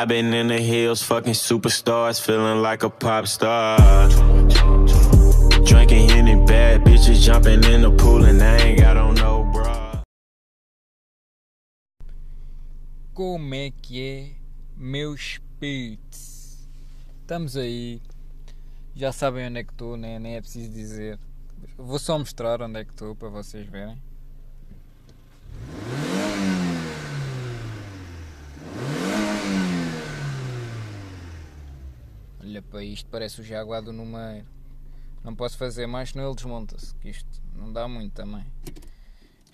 I've been in the hills, fucking superstars, feeling like a pop star. Drinking any bad bitches, jumping in the pool, and I ain't got on no bra. Como é que é, meus pits? Estamos aí. Já sabem onde é que estou, né? nem é preciso dizer. Vou só mostrar onde é que estou para vocês verem. Olha para isto, parece o Jaguar do Numeiro. Não posso fazer mais, senão ele desmonta-se. Que isto não dá muito também.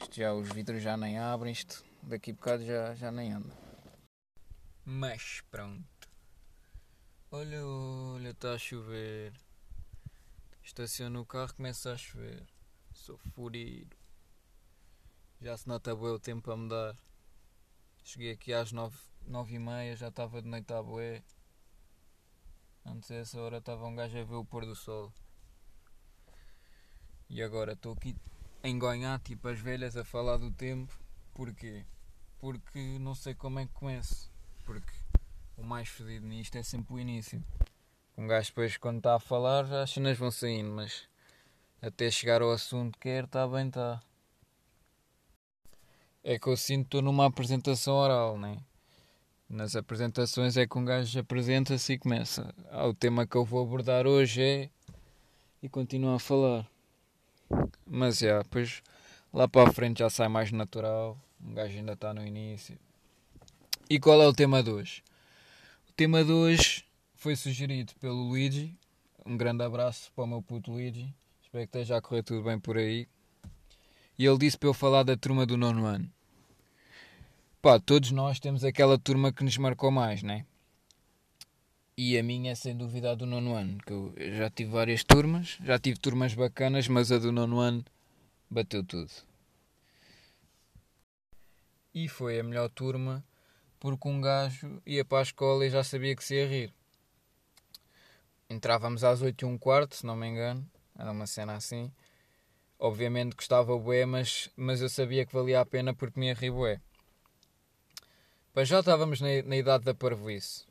Isto já, os vidros já nem abrem, isto daqui a bocado já, já nem anda. Mas pronto. Olha, olha, está a chover. Estaciono o carro, começa a chover. Sou furido. Já se nota bem o tempo a mudar. Cheguei aqui às nove, nove e meia, já estava de noite à bué. Antes dessa hora estava um gajo a ver o pôr do sol. E agora estou aqui a engonhar tipo as velhas a falar do tempo. Porquê? Porque não sei como é que começo. Porque o mais fedido nisto é sempre o início. Um gajo depois quando está a falar as cenas vão saindo, mas até chegar ao assunto que quer, está bem, está. É que eu sinto que estou numa apresentação oral, né? Nas apresentações é que um gajo apresenta-se e começa. Ah, o tema que eu vou abordar hoje é. e continua a falar. Mas já, depois lá para a frente já sai mais natural. Um gajo ainda está no início. E qual é o tema de hoje? O tema de hoje foi sugerido pelo Luigi. Um grande abraço para o meu puto Luigi. Espero que esteja a correr tudo bem por aí. E ele disse para eu falar da turma do nono ano. Pá, todos nós temos aquela turma que nos marcou mais, né? E a minha é sem dúvida a do nono ano. Que eu já tive várias turmas, já tive turmas bacanas, mas a do nono ano bateu tudo. E foi a melhor turma porque um gajo ia para a escola e já sabia que se ia rir. Entrávamos às 8 e um quarto, se não me engano, era uma cena assim. Obviamente gostava bué, mas, mas eu sabia que valia a pena porque me ia rir bué. Pois já estávamos na, na idade da parvoíce.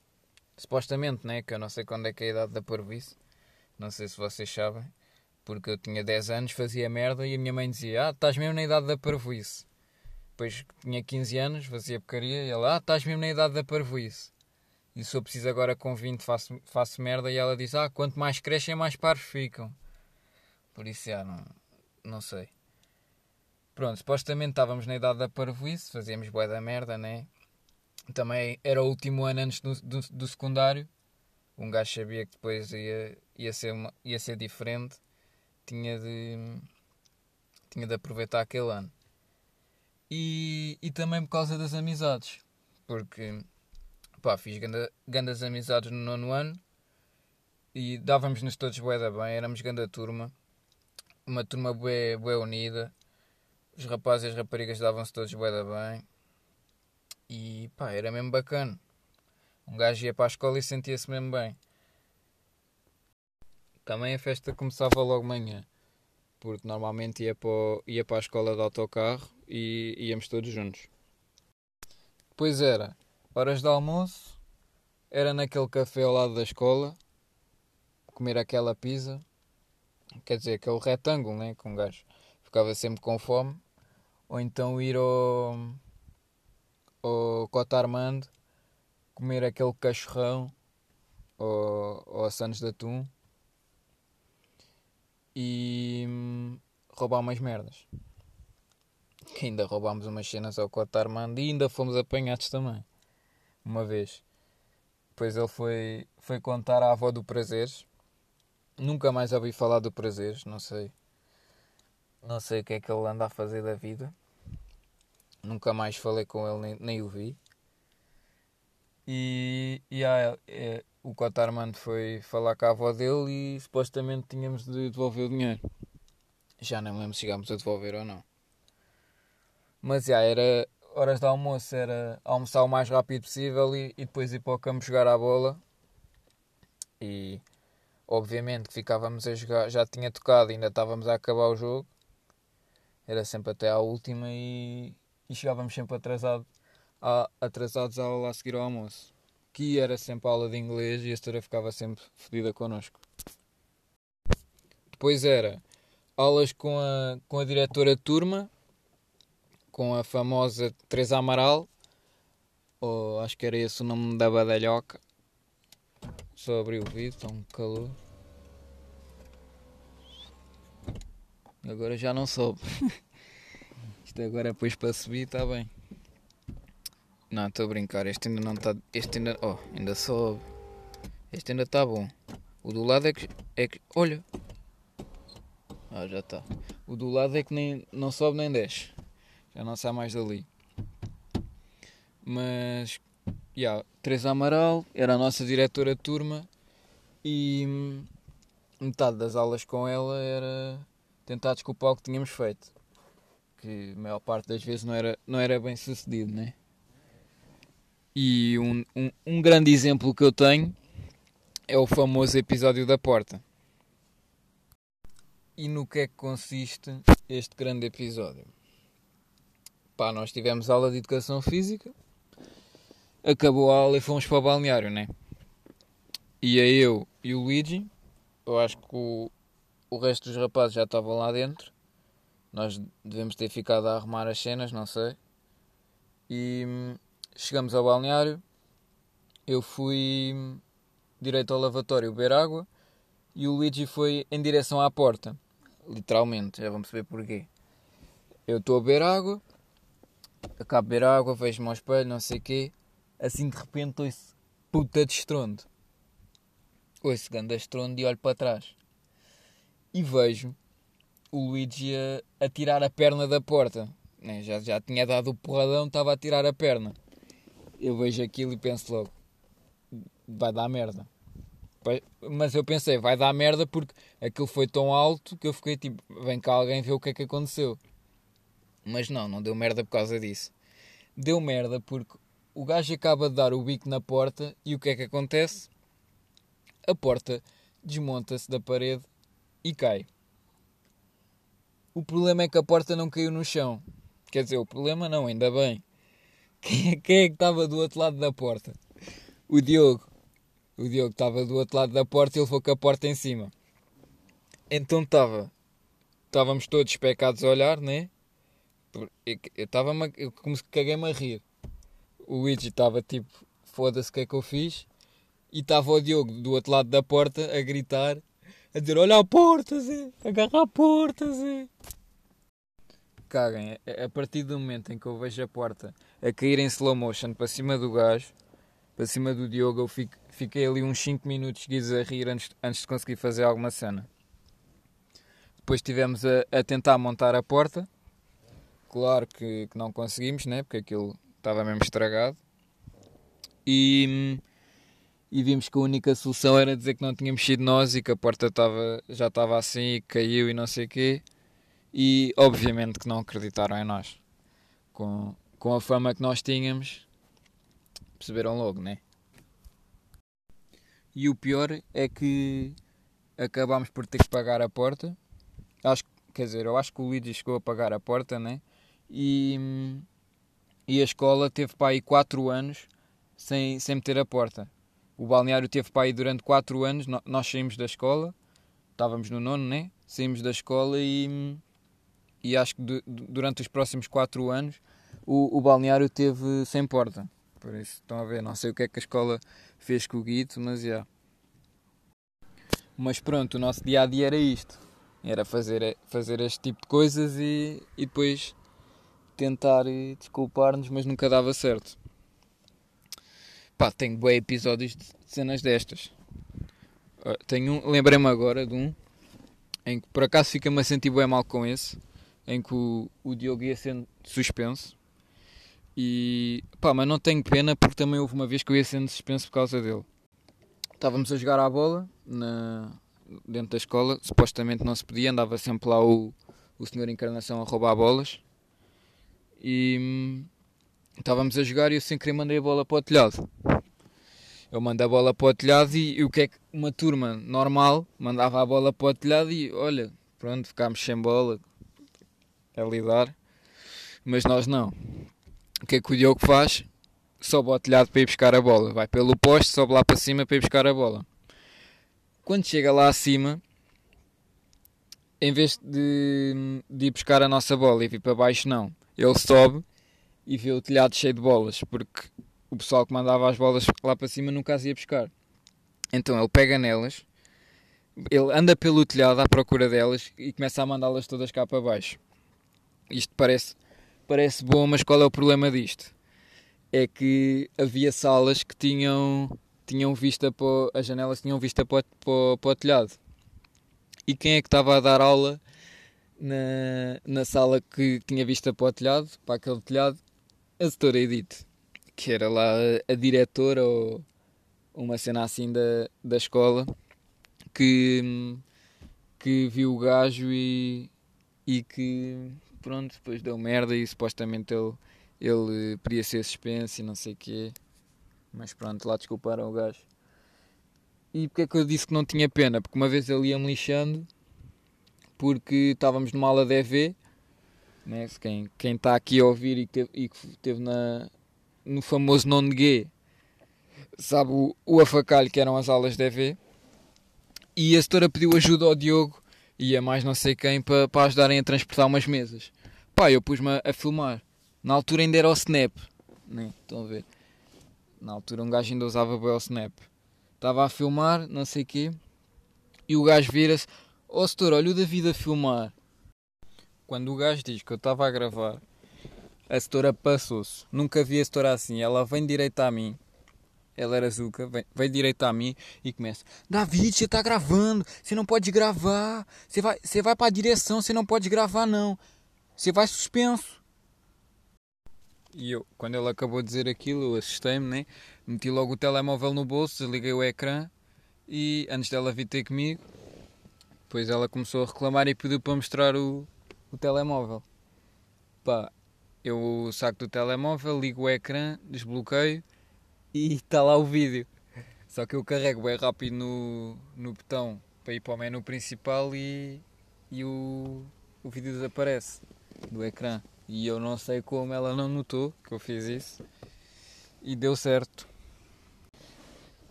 Supostamente, né? Que eu não sei quando é que é a idade da parvoíce. Não sei se vocês sabem. Porque eu tinha 10 anos, fazia merda e a minha mãe dizia: Ah, estás mesmo na idade da parvoíce. Depois tinha 15 anos, fazia porcaria e ela: Ah, estás mesmo na idade da parvoíce. E se eu preciso agora com 20 faço, faço merda e ela diz: Ah, quanto mais crescem, mais parvos ficam. Por isso, já, não, não sei. Pronto, supostamente estávamos na idade da parvoíce, fazíamos bué da merda, né? Também era o último ano antes do, do, do secundário. Um gajo sabia que depois ia, ia, ser, uma, ia ser diferente. Tinha de, tinha de aproveitar aquele ano. E, e também por causa das amizades. Porque pá, fiz ganda, grandes amizades no nono ano e dávamos-nos todos bué da bem, éramos grande turma, uma turma bué, bué unida, os rapazes e as raparigas davam-se todos bué da bem e pá, era mesmo bacana. Um gajo ia para a escola e sentia-se mesmo bem. Também a festa começava logo manhã, porque normalmente ia para, o, ia para a escola de autocarro e íamos todos juntos. Depois era horas de almoço, era naquele café ao lado da escola, comer aquela pizza, quer dizer, aquele retângulo, né, com um gajo ficava sempre com fome, ou então ir ao, ao Cota Armando, comer aquele cachorrão, ou, ou a Santos de Atum, e hum, roubar umas merdas. Que ainda roubámos umas cenas ao Cota Armando e ainda fomos apanhados também uma vez. Depois ele foi, foi contar à avó do Prazeres. Nunca mais ouvi falar do Prazeres, não sei. Não sei o que é que ele anda a fazer da vida. Nunca mais falei com ele, nem, nem o vi. E, e ah, é, o Cotarmando foi falar com a avó dele e supostamente tínhamos de devolver o dinheiro. Já não lembro se chegámos a devolver ou não. Mas já era, horas de almoço era almoçar o mais rápido possível e, e, depois ir para o campo jogar a bola. E obviamente que ficávamos a jogar, já tinha tocado, ainda estávamos a acabar o jogo. Era sempre até à última e, e chegávamos sempre atrasado, a, atrasados ao, a seguir ao almoço. que era sempre aula de inglês e a senhora ficava sempre fodida connosco. Depois era aulas com a, com a diretora de turma, com a famosa Teresa Amaral, ou acho que era esse o nome da badalhoca. Só abri o vídeo, está um calor. Agora já não soube. Isto agora depois para subir está bem. Não, estou a brincar, este ainda não está. Este ainda. Oh, ainda sobe. Este ainda está bom. O do lado é que. É que. Olha! Ah, já está. O do lado é que nem, não sobe nem desce. Já não sai mais dali. Mas. Yeah, Teresa Amaral era a nossa diretora de turma e hum, metade das aulas com ela era tentar desculpar o que tínhamos feito. Que a maior parte das vezes não era, não era bem sucedido, né? E um, um, um grande exemplo que eu tenho é o famoso episódio da porta. E no que é que consiste este grande episódio? Pá, nós tivemos aula de educação física, acabou a aula e fomos para o balneário, né? E aí eu e o Luigi, eu acho que o, o resto dos rapazes já estavam lá dentro. Nós devemos ter ficado a arrumar as cenas, não sei. E hum, chegamos ao balneário. Eu fui hum, direito ao lavatório beber água e o Luigi foi em direção à porta. Literalmente, já vamos saber porquê. Eu estou a beber água, acabo de beber água, vejo-me ao espelho, não sei o quê. Assim de repente ouço puta de estrondo. Ouço grande estrondo e olho para trás. E vejo o Luigi a, a tirar a perna da porta. Né? Já, já tinha dado o porradão, estava a tirar a perna. Eu vejo aquilo e penso logo, vai dar merda. Mas eu pensei, vai dar merda porque aquilo foi tão alto que eu fiquei tipo, vem cá alguém ver o que é que aconteceu. Mas não, não deu merda por causa disso. Deu merda porque o gajo acaba de dar o bico na porta e o que é que acontece? A porta desmonta-se da parede e cai. O problema é que a porta não caiu no chão. Quer dizer, o problema não, ainda bem. Quem é, quem é que estava do outro lado da porta? O Diogo. O Diogo estava do outro lado da porta e ele foi com a porta em cima. Então estava. Estávamos todos pecados a olhar, né? Eu estava eu como se caguei-me a rir. O Luigi estava tipo, foda-se o que é que eu fiz. E estava o Diogo do outro lado da porta a gritar, a dizer: Olha a porta, Zé! Agarra a porta, Zé! A partir do momento em que eu vejo a porta a cair em slow motion para cima do gajo, para cima do Diogo, eu fico, fiquei ali uns 5 minutos seguidos a rir antes, antes de conseguir fazer alguma cena. Depois estivemos a, a, tentar montar a porta. Claro que, que, não conseguimos, né? porque aquilo estava mesmo estragado. E, e vimos que a única solução era dizer que não tínhamos sido nós e que a porta estava, já estava assim e caiu e não sei o quê. E obviamente que não acreditaram em nós. Com, com a fama que nós tínhamos, perceberam logo, né? E o pior é que acabámos por ter que pagar a porta. Acho, quer dizer, eu acho que o Luigi chegou a pagar a porta, né? E, e a escola teve para aí 4 anos sem, sem meter a porta. O balneário teve para aí durante 4 anos. Nós saímos da escola, estávamos no nono, né? Saímos da escola e e acho que durante os próximos 4 anos o, o balneário teve sem porta. Por isso, estão a ver, não sei o que é que a escola fez com o Guito, mas já. Yeah. Mas pronto, o nosso dia a dia era isto. Era fazer, fazer este tipo de coisas e, e depois tentar desculpar-nos, mas nunca dava certo. Pá, tenho bem episódios de cenas destas. Tenho um, lembrei-me agora de um em que por acaso fica-me a sentir bem mal com esse em que o, o Diogo ia sendo suspenso. E pá, mas não tenho pena porque também houve uma vez que eu ia sendo suspenso por causa dele. Estávamos a jogar à bola na, dentro da escola, supostamente não se podia, andava sempre lá o, o senhor Encarnação a roubar bolas. E hum, estávamos a jogar e eu sem querer mandei a bola para o telhado. Eu mandei a bola para o telhado e, e o que é que uma turma normal mandava a bola para o telhado e olha, pronto, ficámos sem bola, a lidar, mas nós não. O que é que o Diogo faz? sobe ao telhado para ir buscar a bola. Vai pelo poste, sobe lá para cima para ir buscar a bola. Quando chega lá acima, em vez de, de ir buscar a nossa bola e vir para baixo, não. Ele sobe e vê o telhado cheio de bolas, porque o pessoal que mandava as bolas lá para cima nunca as ia buscar. Então ele pega nelas, ele anda pelo telhado à procura delas e começa a mandá-las todas cá para baixo. Isto parece, parece bom, mas qual é o problema disto? É que havia salas que tinham, tinham vista para, as janelas tinham vista para, para, para o telhado. E quem é que estava a dar aula na, na sala que tinha vista para o telhado, para aquele telhado? A doutora Edith, que era lá a diretora ou uma cena assim da, da escola, que, que viu o gajo e, e que pronto, depois deu merda e supostamente ele, ele podia ser suspenso e não sei o quê. Mas pronto, lá desculparam o gajo. E porque é que eu disse que não tinha pena? Porque uma vez ele ia-me lixando porque estávamos numa aula de EV, né? quem, está aqui a ouvir e que teve, teve na, no famoso non G sabe o, o afacalho que eram as aulas de EV e a setora pediu ajuda ao Diogo e a mais não sei quem para, para ajudarem a transportar umas mesas. Pá, eu pus-me a, a, filmar. Na altura ainda era o Snap. Né? Estão a ver? Na altura um gajo ainda usava bem o Snap. Estava a filmar, não sei o quê. E o gajo vira-se. Ó oh, setor, olha o David a filmar. Quando o gajo diz que eu estava a gravar, a setora passou-se. Nunca vi a setora assim. Ela vem direito a mim. Ela era Zuka, vem, vem direito a mim e começa: David, você está gravando, você não pode gravar. Você vai, você vai para a direção, você não pode gravar, não. Você vai suspenso. E eu, quando ela acabou de dizer aquilo, eu assustei-me, né? Meti logo o telemóvel no bolso, desliguei o ecrã e antes dela vir ter comigo, depois ela começou a reclamar e pediu para mostrar o, o telemóvel. Pá, eu saco do telemóvel, ligo o ecrã, desbloqueio e está lá o vídeo. Só que eu carrego bem rápido no, no botão para ir para o menu principal e, e o, o vídeo desaparece do ecrã. E eu não sei como ela não notou que eu fiz isso. E deu certo.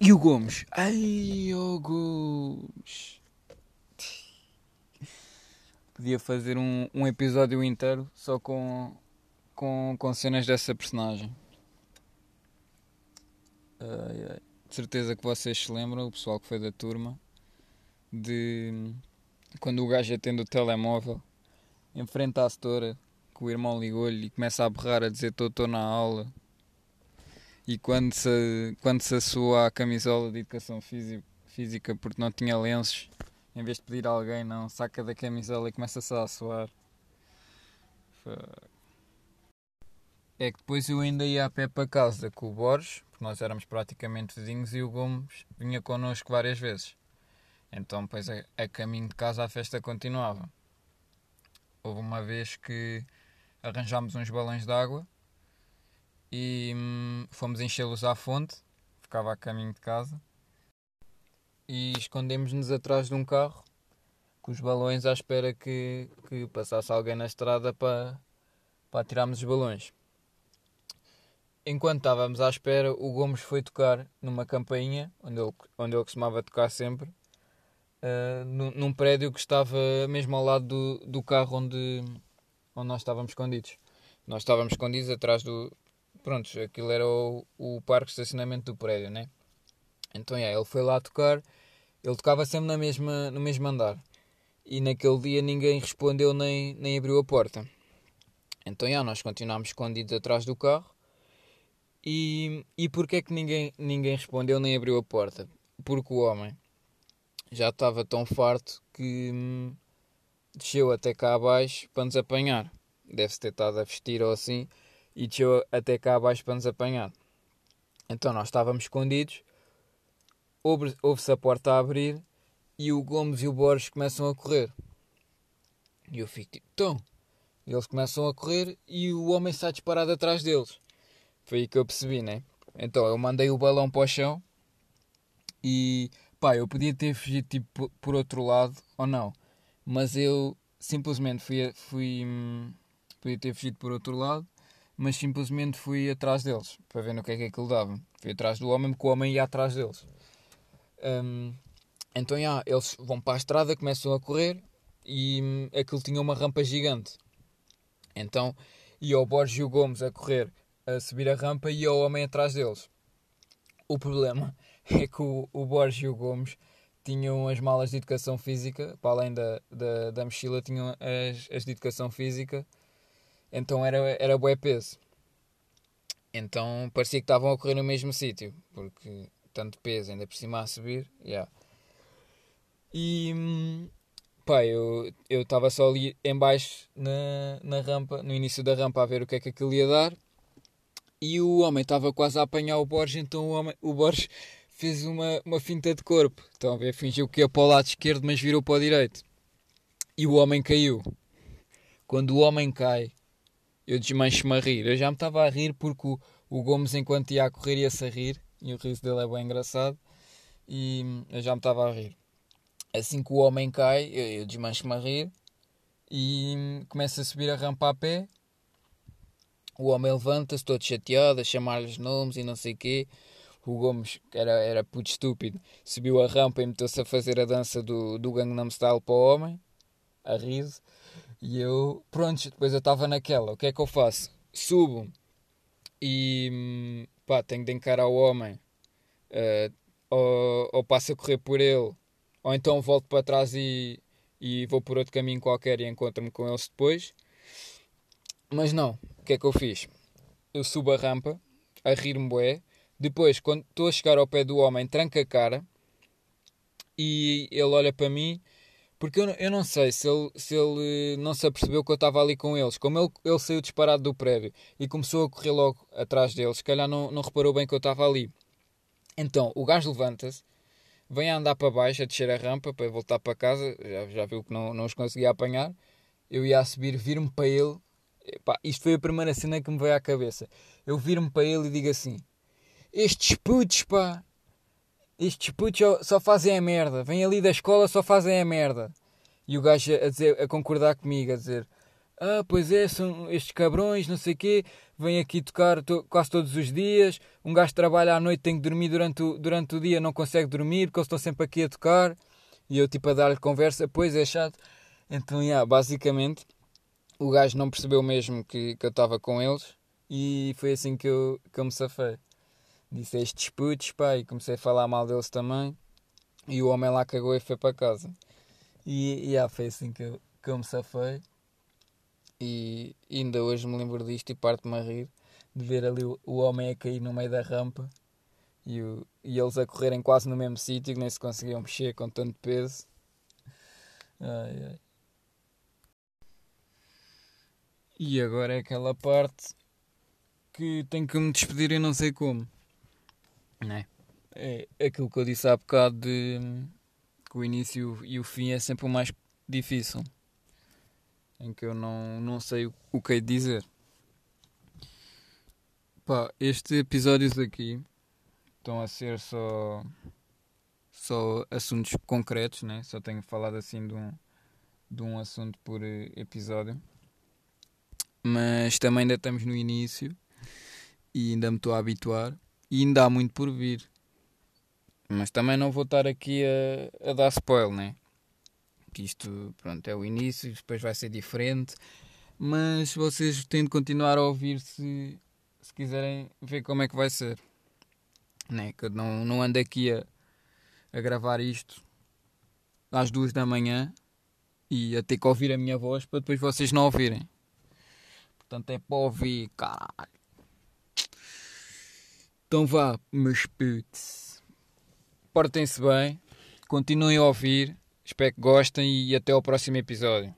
E o Gomes? Ai, o Gomes! Podia fazer um, um episódio inteiro só com, com, com cenas dessa personagem. De certeza que vocês se lembram, o pessoal que foi da turma, de quando o gajo atende o telemóvel, enfrenta a setora, que o irmão ligou-lhe e começa a berrar a dizer estou na aula. E quando se, quando se assua a camisola de educação física porque não tinha lenços, em vez de pedir a alguém, não, saca da camisola e começa-se a suar. É que depois eu ainda ia a pé para casa com o Borges, porque nós éramos praticamente vizinhos e o Gomes vinha connosco várias vezes. Então, depois a, a caminho de casa a festa continuava. Houve uma vez que arranjámos uns balões de água e hum, fomos enchê-los à fonte, ficava a caminho de casa, e escondemos-nos atrás de um carro com os balões à espera que, que passasse alguém na estrada para, para tirarmos os balões. Enquanto estávamos à espera, o Gomes foi tocar numa campainha, onde ele, onde ele costumava tocar sempre, uh, num, num prédio que estava mesmo ao lado do, do carro onde, onde nós estávamos escondidos. Nós estávamos escondidos atrás do. Pronto, aquilo era o, o parque de estacionamento do prédio, né? Então, yeah, ele foi lá tocar. Ele tocava sempre na mesma, no mesmo andar. E naquele dia ninguém respondeu nem, nem abriu a porta. Então, yeah, nós continuámos escondidos atrás do carro. E, e porquê é que ninguém, ninguém respondeu nem abriu a porta? Porque o homem já estava tão farto que hum, desceu até cá abaixo para nos apanhar. Deve-se ter estado a vestir ou assim e desceu até cá abaixo para nos apanhar. Então nós estávamos escondidos, ouve-se a porta a abrir e o Gomes e o Borges começam a correr. E eu fico tipo, então. Eles começam a correr e o homem está disparado atrás deles. Foi aí que eu percebi, né? Então eu mandei o balão para o chão e pá, eu podia ter fugido tipo, por outro lado ou não, mas eu simplesmente fui, fui podia ter fugido por outro lado, mas simplesmente fui atrás deles para ver no que é que aquilo dava. Fui atrás do homem, porque o homem ia atrás deles. Um, então, já, eles vão para a estrada, começam a correr e hum, aquilo tinha uma rampa gigante. Então, ia o Borges e o Gomes a correr, a subir a rampa e o homem atrás deles. O problema é que o, o Borges e o Gomes tinham as malas de educação física, para além da, da, da mochila, tinham as, as de educação física, então era, era bué peso. Então parecia que estavam a correr no mesmo sítio, porque tanto peso, ainda por cima a subir, yeah. E pá, eu estava só ali em baixo na, na rampa, no início da rampa a ver o que é que aquilo ia dar. E o homem estava quase a apanhar o Borges, então o, homem, o Borges fez uma, uma finta de corpo. Estão a ver? Fingiu que ia para o lado esquerdo, mas virou para o direito. E o homem caiu. Quando o homem cai, eu desmancho-me a rir. Eu já me estava a rir porque o, o Gomes, enquanto ia a correr, ia-se a rir. E o riso dele é bem engraçado. E eu já me estava a rir. Assim que o homem cai, eu, eu desmancho-me a rir. E começa a subir a rampa a pé. O homem levanta-se todo chateado, a chamar-lhes nomes e não sei o quê. O Gomes, que era, era puto estúpido, subiu a rampa e meteu-se a fazer a dança do, do Gangnam Style para o homem, a riso. E eu, pronto, depois eu estava naquela, o que é que eu faço? Subo e pá, tenho de encarar o homem, uh, ou, ou passo a correr por ele, ou então volto para trás e, e vou por outro caminho qualquer e encontro-me com eles depois. Mas não, que é que eu fiz? Eu subo a rampa, a rir-me bué, depois, quando estou a chegar ao pé do homem, tranca a cara e ele olha para mim, porque eu, eu não sei se ele, se ele não se apercebeu que eu estava ali com eles. Como ele, ele saiu disparado do prédio e começou a correr logo atrás deles, se calhar não, não reparou bem que eu estava ali. Então, o gajo levanta-se, vem a andar para baixo, a descer a rampa para voltar para casa, já, já viu que não, não os conseguia apanhar. Eu ia a subir, vir-me para ele. Epá, isto foi a primeira cena que me veio à cabeça. Eu vir-me para ele e digo assim: estes putos, pá. Estes putos só fazem a merda. Vêm ali da escola, só fazem a merda. E o gajo a, dizer, a concordar comigo, a dizer: Ah, pois é, são estes cabrões, não sei o quê. Vêm aqui tocar to quase todos os dias. Um gajo trabalha à noite, tem que dormir durante o, durante o dia, não consegue dormir porque eles estão sempre aqui a tocar. E eu, tipo, a dar-lhe conversa: Pois é, chato. Então, yeah, basicamente, o gajo não percebeu mesmo que, que eu estava com eles. E foi assim que eu, que eu me safei disse estes putos, pá, e comecei a falar mal deles também. E o homem lá cagou e foi para casa. E, e ah, foi assim que eu, que eu me safei. E ainda hoje me lembro disto e parte-me a rir de ver ali o, o homem a cair no meio da rampa e, o, e eles a correrem quase no mesmo sítio que nem se conseguiam mexer com tanto peso. Ai, ai. E agora é aquela parte que tenho que me despedir e não sei como. Né? É aquilo que eu disse há bocado de que o início e o fim é sempre o mais difícil. Em que eu não, não sei o, o que é dizer. Pá, estes episódios aqui estão a ser só só assuntos concretos, né? Só tenho falado assim de um, de um assunto por episódio. Mas também ainda estamos no início e ainda me estou a habituar e ainda há muito por vir. Mas também não vou estar aqui a, a dar spoiler, né? Que isto, pronto, é o início, depois vai ser diferente. Mas vocês têm de continuar a ouvir se, se quiserem ver como é que vai ser. Né? Que eu não, não ando aqui a, a gravar isto às duas da manhã e a ter que ouvir a minha voz para depois vocês não ouvirem. Portanto é para ouvir, caralho. Então vá, meus putos. Portem-se bem, continuem a ouvir, espero que gostem e até ao próximo episódio.